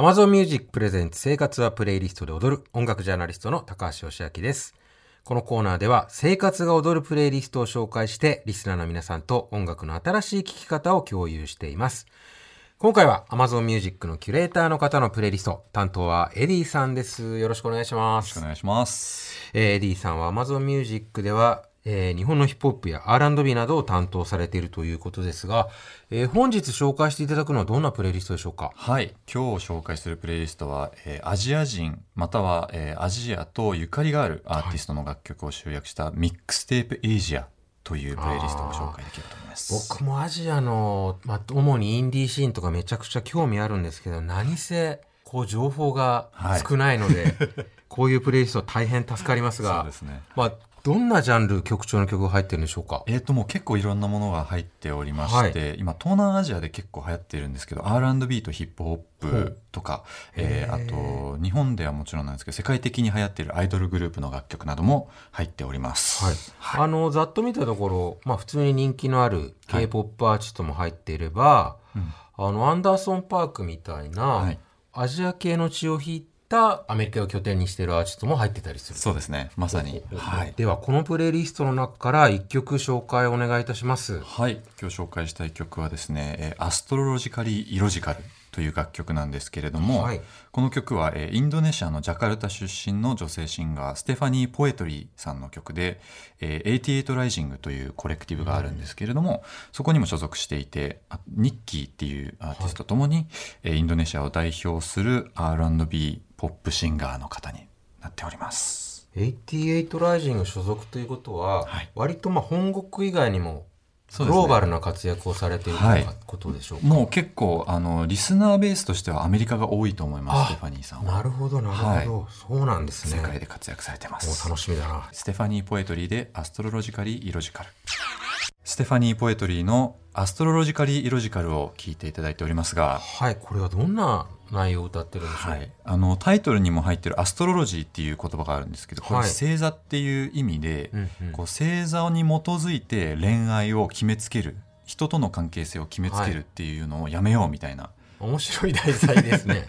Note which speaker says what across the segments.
Speaker 1: Amazon Music presents 生活はプレイリストで踊る音楽ジャーナリストの高橋芳朗です。このコーナーでは生活が踊るプレイリストを紹介してリスナーの皆さんと音楽の新しい聴き方を共有しています。今回は Amazon Music のキュレーターの方のプレイリスト担当は Eddieさんです。よろしくお願いします。
Speaker 2: お願いします。
Speaker 1: えー Eddieさんは Amazon Music では、えー日本のヒップホップや R&B などを担当されているということですが、えー本日紹介していただくのはどんなプレイリストでしょうか？
Speaker 2: はい、今日紹介するプレイリストは、えーアジア人または、えーアジアとゆかりがあるアーティストの楽曲を集約したミックステープエイジアというプレイリストをご紹介できればと思います。
Speaker 1: 僕もアジアの、まあ、主にインディーシーンとかめちゃくちゃ興味あるんですけど何せこう情報が少ないので、こういうプレイリスト大変助かります
Speaker 2: そう
Speaker 1: が
Speaker 2: ですね。
Speaker 1: まあ、どんなジャンル曲調の曲が入ってるんでしょうか？
Speaker 2: えー、ともう結構いろんなものが入っておりまして、今東南アジアで結構流行ってるんですけど R&B とヒップホップとか、えーあと日本ではもちろんなんですけど世界的に流行っているアイドルグループの楽曲なども入っております。
Speaker 1: はい、あのざっと見たところ、まあ、普通に人気のある k p o p アーティストも入っていれば、
Speaker 2: うん。
Speaker 1: あのアンダーソン・パークみたいな、
Speaker 2: はい。
Speaker 1: アジア系の血を引いたアメリカを拠点にしているアーティストも入ってたりする。
Speaker 2: そうですね。まさに、はい、
Speaker 1: ではこのプレイリストの中から1曲紹介お願いいたします。
Speaker 2: はい、今日紹介したい曲はですね、えーアストロロジカリー・イロジカルという楽曲なんですけれども、
Speaker 1: はい
Speaker 2: この曲は、えーインドネシアのジャカルタ出身の女性シンガーステファニー・ポエトリーさんの曲で、えー、88ライジングというコレクティブがあるんですけれども、そこにも所属していてあニッキーっていうアーティストともに、えーインドネシアを代表する R&B ポップシンガーの方になっております。
Speaker 1: 88ライジング所属ということは、
Speaker 2: はい
Speaker 1: 割とまあ本国以外にもグローバルな活躍をされていると
Speaker 2: はい。
Speaker 1: いうことでしょうか？
Speaker 2: もう結構あのリスナーベースとしてはアメリカが多いと思いま
Speaker 1: あ
Speaker 2: すステファニーさんは。
Speaker 1: なるほどなるほど、そうなんですね。
Speaker 2: 世界で活躍されてます。
Speaker 1: 楽しみだな。
Speaker 2: Stephanie Poetri で Astrologically Illogical。 Stephanie Poetri の Astrologically Illogical を聞いていただいておりますが、
Speaker 1: はい、これはどんな内容を歌ってるんでしょう。
Speaker 2: はい、あのタイトルにも入ってるアストロロジーっていう言葉があるんですけどこれ
Speaker 1: はい
Speaker 2: 星座っていう意味で、
Speaker 1: うんうん。
Speaker 2: こう星座に基づいて恋愛を決めつける人との関係性を決めつけるっていうのをやめようみたいな、
Speaker 1: 面白い題材ですね。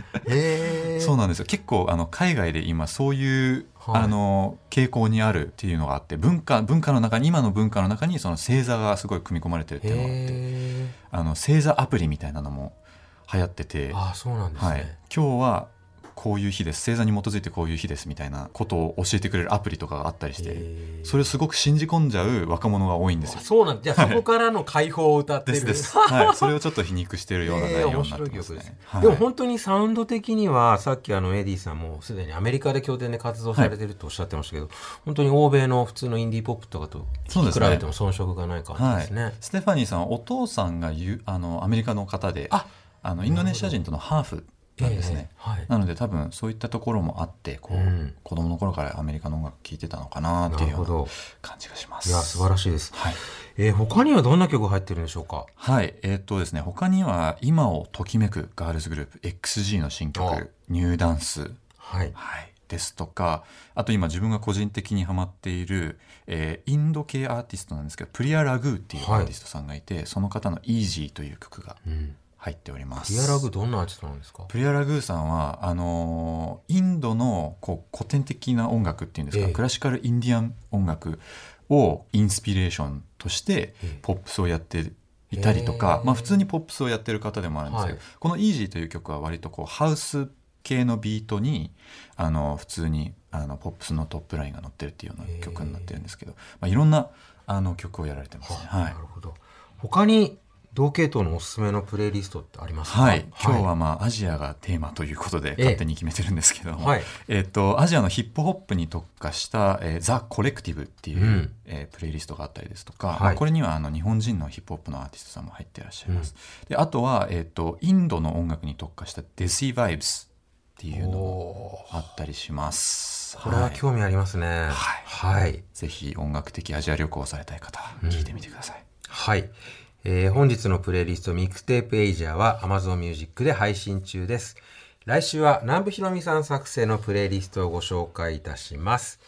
Speaker 2: そうなんですよ結構あの海外で今そういう、
Speaker 1: はい
Speaker 2: あの傾向にあるっていうのがあって文化文化の中に今の文化の中にその星座がすごい組み込まれてるっていうのがあって
Speaker 1: へ
Speaker 2: あの星座アプリみたいなのも流行ってて、
Speaker 1: え。あ、そうなんですね。
Speaker 2: はい、今日はこういう日です星座に基づいてこういう日ですみたいなことを教えてくれるアプリとかがあったりしてそれをすごく信じ込んじゃう若者が多いんですよ
Speaker 1: あ。そうなんじゃあそこからの解放を歌ってる。
Speaker 2: ですです、はい、それをちょっと皮肉してるような内容になってますね。。はい
Speaker 1: でも本当にサウンド的にはさっきあの Eddieさんもすでにアメリカで拠点で活動されてるとおっしゃってましたけど、本当に欧米の普通のインディーポップとかと比べても遜色がない感じ
Speaker 2: はい
Speaker 1: ですね。
Speaker 2: ステファニーさんはお父さんがゆあのアメリカの方で
Speaker 1: あ
Speaker 2: あのインドネシア人とのハーフなんですね。
Speaker 1: ええはい。
Speaker 2: なので多分そういったところもあってこう、
Speaker 1: うん
Speaker 2: 子供の頃からアメリカの音楽聴いてたのかなっていうよう。感じがします。
Speaker 1: いや素晴らしいです。
Speaker 2: はい
Speaker 1: えー他にはどんな曲が入ってるんでしょうか？
Speaker 2: はい、えーっとですね、他には今をときめくガールズグループ XG の新
Speaker 1: あ
Speaker 2: 曲「ニューダンス
Speaker 1: はい」。
Speaker 2: はい、ですとかあと今自分が個人的にハマっている、えーインド系アーティストなんですけどプリア・ラグーっていうアーティストさんがいて、その方の「Easy」という曲が
Speaker 1: うん。
Speaker 2: 入っております。
Speaker 1: リアラグどんなアーティストなんですか？
Speaker 2: プリア・ラグーさんはあのーインドのこう古典的な音楽っていうんですか、
Speaker 1: ええ
Speaker 2: クラシカルインディアン音楽をインスピレーションとして
Speaker 1: ええ
Speaker 2: ポップスをやっていたりとか、
Speaker 1: ええ
Speaker 2: まあ、普通にポップスをやってる方でもあるんですけど、
Speaker 1: はい
Speaker 2: この「Easy」という曲は割とこうハウス系のビートにあの普通にあのポップスのトップラインが乗ってるっていうような曲になってるんですけど、まあ、いろんなあの曲をやられてますね。
Speaker 1: あ
Speaker 2: は
Speaker 1: ないるほど。他に同系統のおすすめのプレイリストってありますか？
Speaker 2: はい、今日はまあアジアがテーマということで
Speaker 1: ええ
Speaker 2: 勝手に決めてるんですけども、
Speaker 1: はい
Speaker 2: えっとアジアのヒップホップに特化した、えーザ・コレクティブっていう、
Speaker 1: うん
Speaker 2: えープレイリストがあったりですとか、
Speaker 1: はい
Speaker 2: まあこれにはあの日本人のヒップホップのアーティストさんも入っていらっしゃいます。であとは、えっとインドの音楽に特化したデシー・バイブスっていうのもあったりします。
Speaker 1: これは興味ありますね。
Speaker 2: はい
Speaker 1: はい。
Speaker 2: ぜひ音楽的アジア旅行をされたい方は聞いてみてください。
Speaker 1: はい。えー本日のプレイリストミックテープエイジャーは Amazon Music で配信中です。来週は南部ひろみさん作成のプレイリストをご紹介いたします。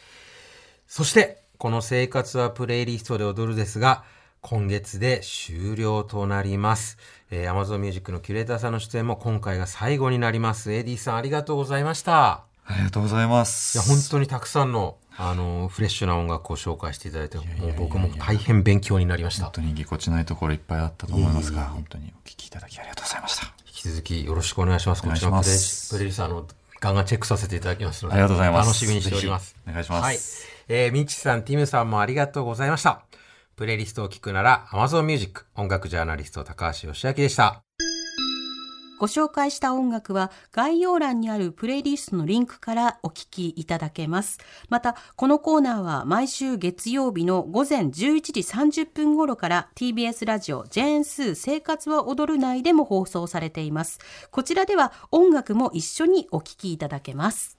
Speaker 1: そして、この生活はプレイリストで踊るですが、今月で終了となります。えー、Amazon Music のキュレーターさんの出演も今回が最後になります。AD さんありがとうございました。
Speaker 2: ありがとうございます。
Speaker 1: いや、本当にたくさんの、あの、フレッシュな音楽を紹介していただいて、もう僕も大変勉強になりました
Speaker 2: 本。当にぎこちないところいっぱいあったと思いますが、本当にお聞きいただきありがとうございました。
Speaker 1: 引き続きよろしくお願いします。こちらのプレプレイリストあの、ガンガンチェックさせていただきますので、
Speaker 2: ありがとうございます
Speaker 1: 楽しみにしております。
Speaker 2: お願いします
Speaker 1: はい。えー、ミッチさん、ティムさんもありがとうございました。プレイリストを聞くなら、Amazon Music 音楽ジャーナリスト高橋義明でした。
Speaker 3: ご紹介した音楽は概要欄にあるプレイリストのリンクからお聴きいただけます。また、このコーナーは毎週月曜日の午前11時30分頃から TBS ラジオジェーンスー生活は踊る内でも放送されています。こちらでは音楽も一緒にお聴きいただけます。